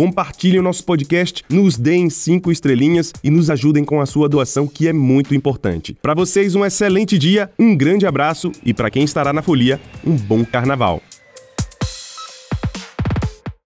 Compartilhem o nosso podcast, nos deem cinco estrelinhas e nos ajudem com a sua doação, que é muito importante. Para vocês, um excelente dia, um grande abraço e para quem estará na folia, um bom carnaval.